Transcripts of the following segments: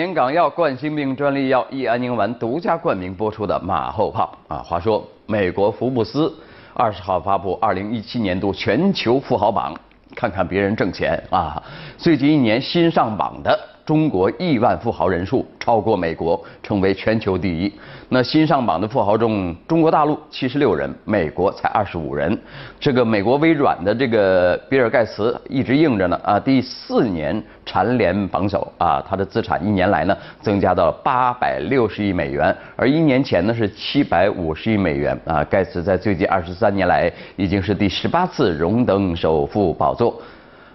年港药冠心病专利药益安宁丸独家冠名播出的《马后炮》啊，话说美国福布斯二十号发布二零一七年度全球富豪榜，看看别人挣钱啊，最近一年新上榜的。中国亿万富豪人数超过美国，成为全球第一。那新上榜的富豪中，中国大陆七十六人，美国才二十五人。这个美国微软的这个比尔盖茨一直硬着呢啊，第四年蝉联榜首啊，他的资产一年来呢增加到八百六十亿美元，而一年前呢是七百五十亿美元啊。盖茨在最近二十三年来已经是第十八次荣登首富宝座。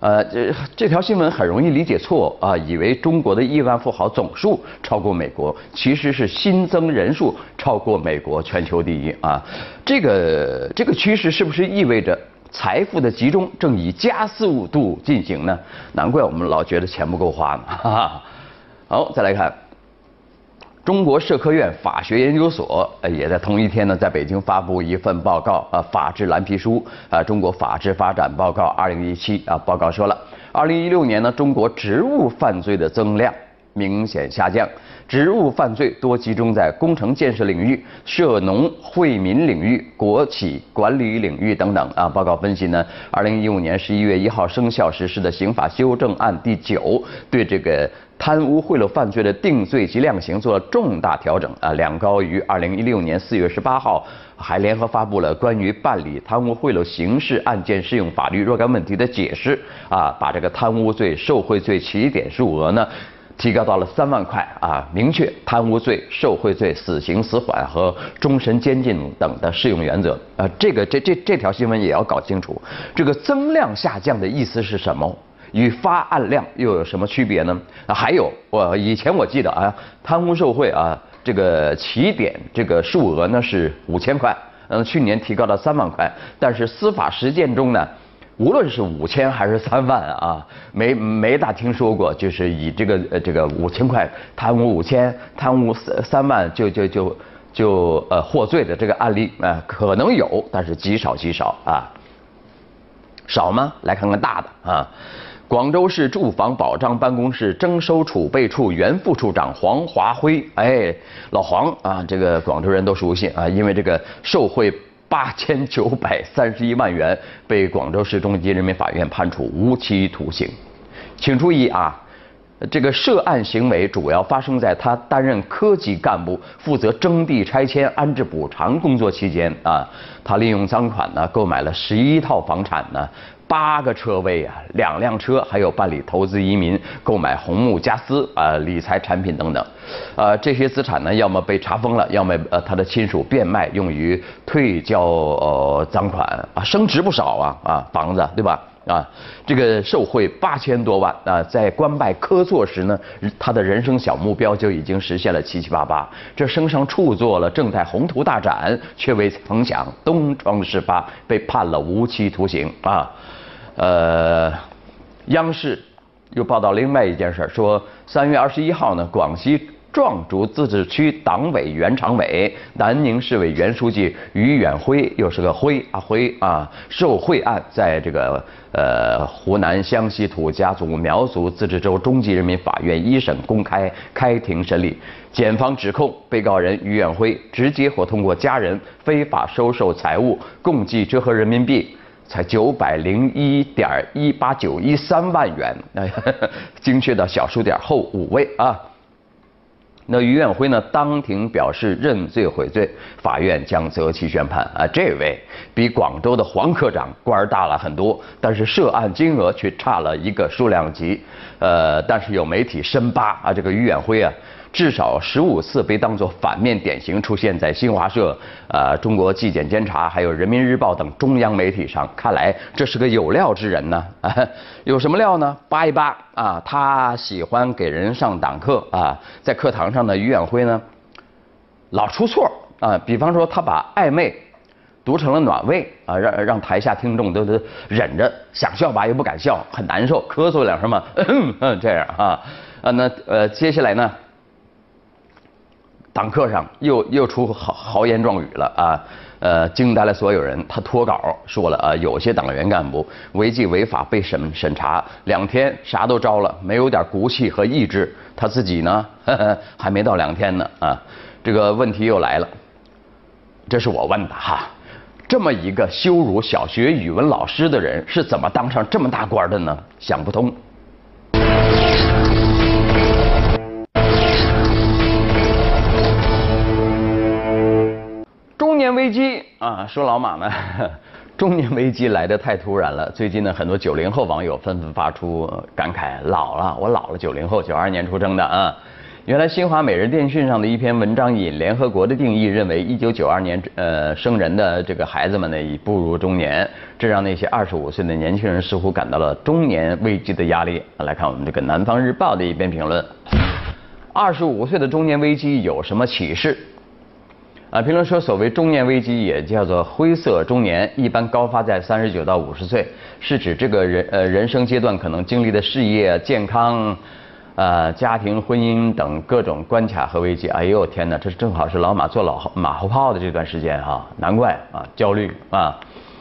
呃，这这条新闻很容易理解错啊，以为中国的亿万富豪总数超过美国，其实是新增人数超过美国，全球第一啊。这个这个趋势是不是意味着财富的集中正以加速度进行呢？难怪我们老觉得钱不够花呢。哈哈好，再来看。中国社科院法学研究所也在同一天呢，在北京发布一份报告呃，法治蓝皮书啊，中国法治发展报告二零一七啊，报告说了，二零一六年呢，中国职务犯罪的增量明显下降，职务犯罪多集中在工程建设领域、涉农惠民领域、国企管理领域等等啊。报告分析呢，二零一五年十一月一号生效实施的刑法修正案第九对这个。贪污贿赂犯罪的定罪及量刑做了重大调整啊，两高于二零一六年四月十八号还联合发布了关于办理贪污贿赂刑事案件适用法律若干问题的解释啊，把这个贪污罪、受贿罪起点数额呢提高到了三万块啊，明确贪污罪、受贿罪死刑、死缓和终身监禁等的适用原则啊，这个这这这条新闻也要搞清楚，这个增量下降的意思是什么？与发案量又有什么区别呢？啊，还有我以前我记得啊，贪污受贿啊，这个起点这个数额呢是五千块，嗯，去年提高到三万块，但是司法实践中呢，无论是五千还是三万啊，没没大听说过，就是以这个呃这个五千块贪污五千，贪污三三万就就就就呃获罪的这个案例啊，可能有，但是极少极少啊，少吗？来看看大的啊。广州市住房保障办公室征收储备处原副处长黄华辉，哎，老黄啊，这个广州人都熟悉啊，因为这个受贿八千九百三十一万元，被广州市中级人民法院判处无期徒刑。请注意啊，这个涉案行为主要发生在他担任科级干部，负责征地拆迁、安置补偿工作期间啊，他利用赃款呢，购买了十一套房产呢。八个车位啊，两辆车，还有办理投资移民、购买红木家私啊、理财产品等等，呃，这些资产呢，要么被查封了，要么呃他的亲属变卖，用于退交呃赃款啊，升值不少啊啊房子对吧啊？这个受贿八千多万啊，在官拜科座时呢，他的人生小目标就已经实现了七七八八，这升上处做了正太宏图大展，却未曾想东窗事发，被判了无期徒刑啊。呃，央视又报道另外一件事，说三月二十一号呢，广西壮族自治区党委原常委、南宁市委原书记于远辉，又是个辉啊辉啊，受贿案在这个呃湖南湘西土家族苗族自治州中级人民法院一审公开开庭审理，检方指控被告人于远辉直接或通过家人非法收受财物，共计折合人民币。才九百零一点一八九一三万元，那精确到小数点后五位啊。那于远辉呢，当庭表示认罪悔罪，法院将择期宣判啊。这位比广州的黄科长官儿大了很多，但是涉案金额却差了一个数量级。呃，但是有媒体深扒啊，这个于远辉啊。至少十五次被当作反面典型出现在新华社、呃中国纪检监察、还有人民日报等中央媒体上，看来这是个有料之人呢。啊 有什么料呢？扒一扒啊，他喜欢给人上党课啊，在课堂上呢，于远辉呢老出错啊，比方说他把暧昧读成了暖胃啊，让让台下听众都都忍着想笑吧又不敢笑，很难受，咳嗽两声嘛，这样啊啊那呃接下来呢？党课上又又出豪豪言壮语了啊！呃，惊呆了所有人。他脱稿说了啊，有些党员干部违纪违法被审审查，两天啥都招了，没有点骨气和意志。他自己呢，呵 呵还没到两天呢啊。这个问题又来了，这是我问的哈，这么一个羞辱小学语文老师的人，是怎么当上这么大官的呢？想不通。危机啊，说老马呢，中年危机来得太突然了。最近呢，很多九零后网友纷纷发出感慨：老了，我老了，九零后，九二年出生的啊。原来新华每日电讯上的一篇文章引联合国的定义，认为一九九二年呃生人的这个孩子们呢已步入中年，这让那些二十五岁的年轻人似乎感到了中年危机的压力。来看我们这个南方日报的一篇评论：二十五岁的中年危机有什么启示？啊，评论说，所谓中年危机也叫做灰色中年，一般高发在三十九到五十岁，是指这个人呃人生阶段可能经历的事业、健康。呃，家庭、婚姻等各种关卡和危机，哎呦天哪，这正好是老马做老马后炮的这段时间哈，难怪啊，焦虑啊。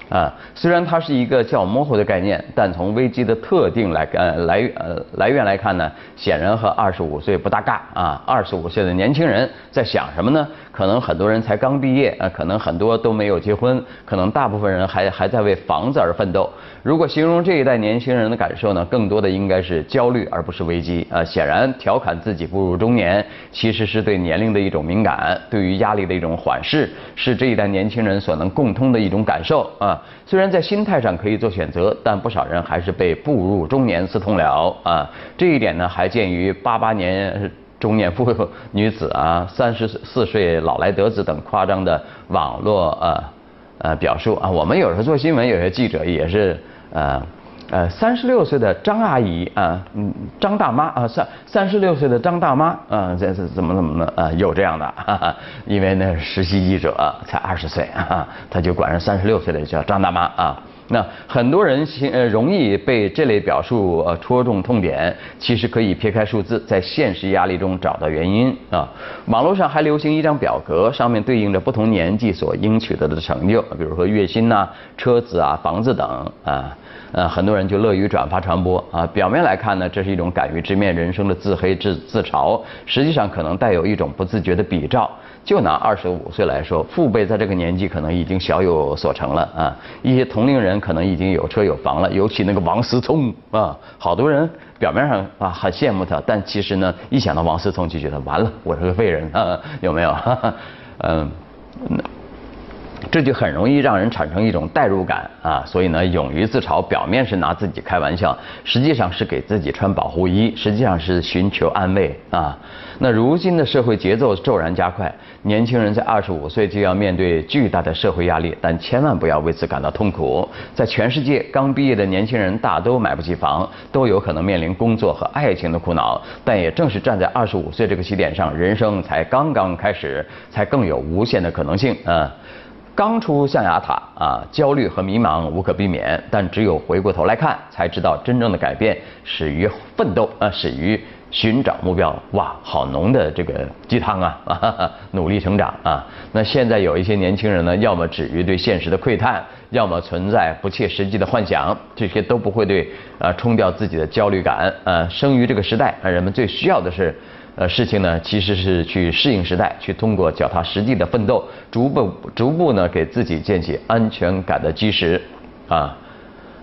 啊，虽然它是一个较模糊的概念，但从危机的特定来呃来呃来源来看呢，显然和二十五岁不搭嘎啊。二十五岁的年轻人在想什么呢？可能很多人才刚毕业啊，可能很多都没有结婚，可能大部分人还还在为房子而奋斗。如果形容这一代年轻人的感受呢，更多的应该是焦虑而不是危机啊。显然，调侃自己步入中年，其实是对年龄的一种敏感，对于压力的一种缓释，是这一代年轻人所能共通的一种感受啊。虽然在心态上可以做选择，但不少人还是被步入中年私通了啊！这一点呢，还见于八八年中年妇女子啊，三十四岁老来得子等夸张的网络啊呃表述啊。我们有时候做新闻，有些记者也是呃。呃，三十六岁的张阿姨啊，嗯，张大妈啊，三三十六岁的张大妈啊，这是怎么怎么的啊？有这样的，哈哈，因为呢，实习记者才二十岁啊，他就管人三十六岁的叫张大妈啊。那很多人呃容易被这类表述呃戳中痛点，其实可以撇开数字，在现实压力中找到原因啊。网络上还流行一张表格，上面对应着不同年纪所应取得的成就，比如说月薪呐、车子啊、房子等啊。呃，很多人就乐于转发传播啊。表面来看呢，这是一种敢于直面人生的自黑自自嘲，实际上可能带有一种不自觉的比照。就拿二十五岁来说，父辈在这个年纪可能已经小有所成了啊，一些同龄人可能已经有车有房了，尤其那个王思聪啊，好多人表面上啊很羡慕他，但其实呢，一想到王思聪就觉得完了，我是个废人啊，有没有？嗯。这就很容易让人产生一种代入感啊，所以呢，勇于自嘲，表面是拿自己开玩笑，实际上是给自己穿保护衣，实际上是寻求安慰啊。那如今的社会节奏骤然加快，年轻人在二十五岁就要面对巨大的社会压力，但千万不要为此感到痛苦。在全世界，刚毕业的年轻人大都买不起房，都有可能面临工作和爱情的苦恼。但也正是站在二十五岁这个起点上，人生才刚刚开始，才更有无限的可能性啊。刚出象牙塔啊，焦虑和迷茫无可避免，但只有回过头来看，才知道真正的改变始于奋斗啊，始于寻找目标。哇，好浓的这个鸡汤啊！努力成长啊！那现在有一些年轻人呢，要么止于对现实的窥探，要么存在不切实际的幻想，这些都不会对啊冲掉自己的焦虑感啊。生于这个时代啊，人们最需要的是。呃，事情呢，其实是去适应时代，去通过脚踏实地的奋斗，逐步逐步呢，给自己建起安全感的基石，啊，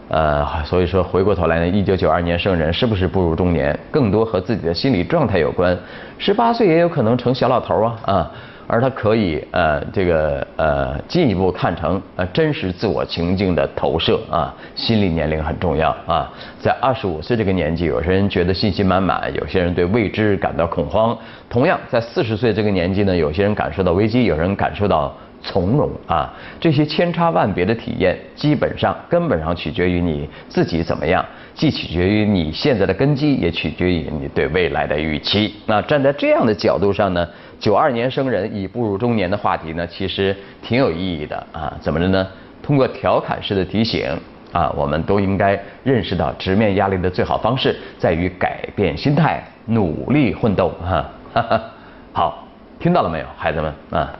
呃，所以说回过头来呢，一九九二年生人是不是步入中年，更多和自己的心理状态有关，十八岁也有可能成小老头啊，啊。而它可以呃这个呃进一步看成呃真实自我情境的投射啊，心理年龄很重要啊，在二十五岁这个年纪，有些人觉得信心满满，有些人对未知感到恐慌。同样，在四十岁这个年纪呢，有些人感受到危机，有人感受到从容啊。这些千差万别的体验，基本上根本上取决于你自己怎么样，既取决于你现在的根基，也取决于你对未来的预期。那站在这样的角度上呢？九二年生人已步入中年的话题呢，其实挺有意义的啊。怎么着呢？通过调侃式的提醒啊，我们都应该认识到，直面压力的最好方式在于改变心态，努力奋斗哈哈。好，听到了没有，孩子们啊？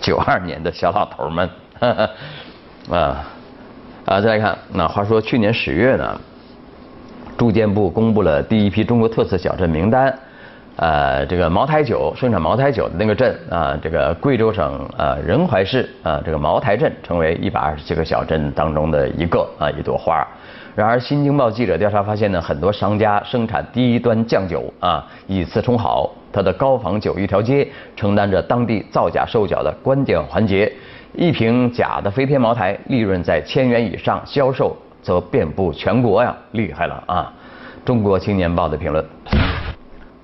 九二年的小老头们。啊啊，再来看，那话说去年十月呢，住建部公布了第一批中国特色小镇名单。呃，这个茅台酒生产茅台酒的那个镇啊，这个贵州省呃仁怀市啊，这个茅台镇成为一百二十七个小镇当中的一个啊一朵花。然而，新京报记者调查发现呢，很多商家生产低端酱酒啊，以次充好，它的高仿酒一条街承担着当地造假售假的关键环节。一瓶假的飞天茅台，利润在千元以上，销售则遍布全国呀，厉害了啊！中国青年报的评论。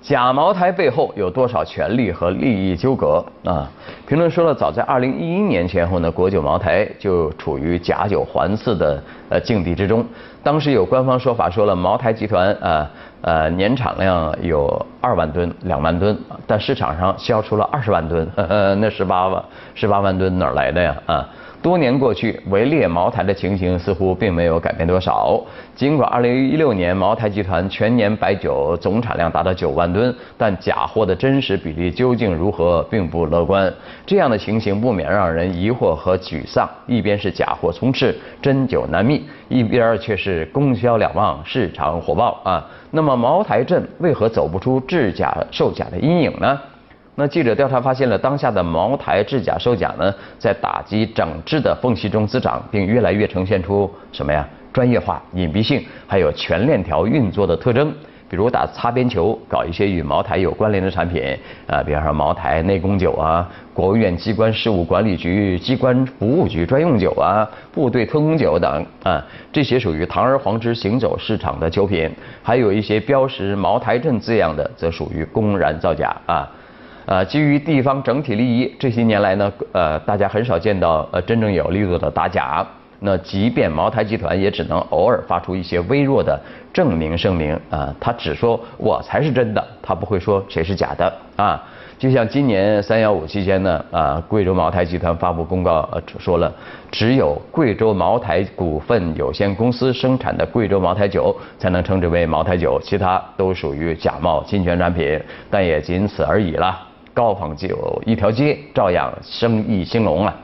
假茅台背后有多少权利和利益纠葛啊？评论说了，早在二零一一年前后呢，国酒茅台就处于假酒环伺的呃境地之中。当时有官方说法说了，茅台集团啊呃年产量有二万吨、两万吨，但市场上销出了二十万吨，那十八万十八万吨哪儿来的呀啊？多年过去，围猎茅台的情形似乎并没有改变多少。尽管2016年茅台集团全年白酒总产量达到9万吨，但假货的真实比例究竟如何，并不乐观。这样的情形不免让人疑惑和沮丧。一边是假货充斥，真酒难觅；一边却是供销两旺，市场火爆啊。那么茅台镇为何走不出制假售假的阴影呢？那记者调查发现了，当下的茅台制假售假呢，在打击整治的缝隙中滋长，并越来越呈现出什么呀？专业化、隐蔽性，还有全链条运作的特征。比如打擦边球，搞一些与茅台有关联的产品，啊，比方说茅台内功酒啊，国务院机关事务管理局机关服务局专用酒啊，部队特供酒等啊，这些属于堂而皇之行走市场的酒品。还有一些标识茅台镇字样的，则属于公然造假啊。呃，基于地方整体利益，这些年来呢，呃，大家很少见到呃真正有力度的打假。那即便茅台集团也只能偶尔发出一些微弱的证明声明啊，他只说我才是真的，他不会说谁是假的啊。就像今年三幺五期间呢，啊，贵州茅台集团发布公告呃说了，只有贵州茅台股份有限公司生产的贵州茅台酒才能称之为茅台酒，其他都属于假冒侵权产品，但也仅此而已了。高仿酒一条街，照样生意兴隆啊。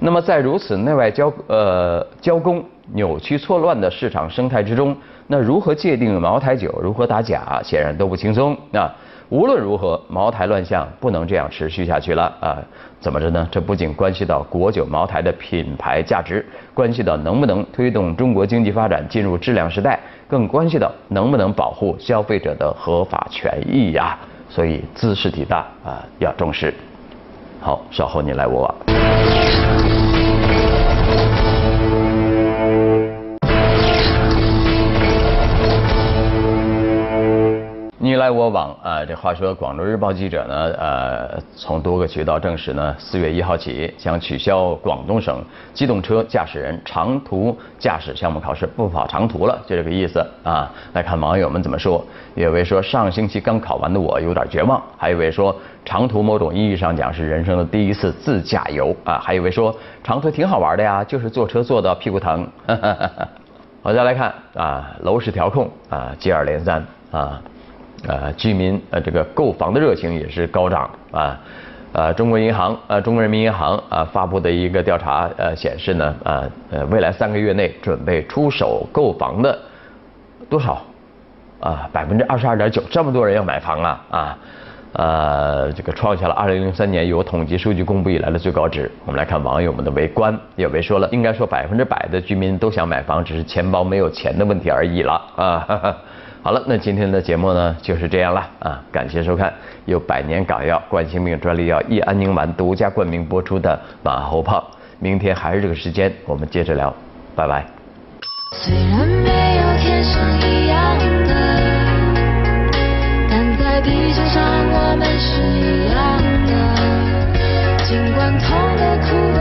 那么在如此内外交呃交工扭曲错乱的市场生态之中，那如何界定茅台酒，如何打假，显然都不轻松啊。无论如何，茅台乱象不能这样持续下去了啊。怎么着呢？这不仅关系到国酒茅台的品牌价值，关系到能不能推动中国经济发展进入质量时代，更关系到能不能保护消费者的合法权益呀。所以姿势体大啊，要重视。好，稍后你来我往。你来我往啊！这话说，广州日报记者呢，呃，从多个渠道证实呢，四月一号起将取消广东省机动车驾驶人长途驾驶项目考试，不跑长途了，就这个意思啊。来看网友们怎么说，有位说上星期刚考完的我有点绝望，还有位说长途某种意义上讲是人生的第一次自驾游啊，还有位说长途挺好玩的呀，就是坐车坐到屁股疼。好，再来看啊，楼市调控啊，接二连三啊。呃，居民呃这个购房的热情也是高涨啊，呃，中国银行呃中国人民银行啊发布的一个调查呃显示呢啊呃未来三个月内准备出手购房的多少啊百分之二十二点九，这么多人要买房啊啊呃这个创下了二零零三年有统计数据公布以来的最高值。我们来看网友们的围观，有位说了，应该说百分之百的居民都想买房，只是钱包没有钱的问题而已了啊。哈哈好了，那今天的节目呢就是这样了啊！感谢收看由百年港药冠心病专利药益安宁丸独家冠名播出的马后炮。明天还是这个时间，我们接着聊，拜拜。虽然没有天生一样的，但在地球上我们是一样的。尽管痛的苦。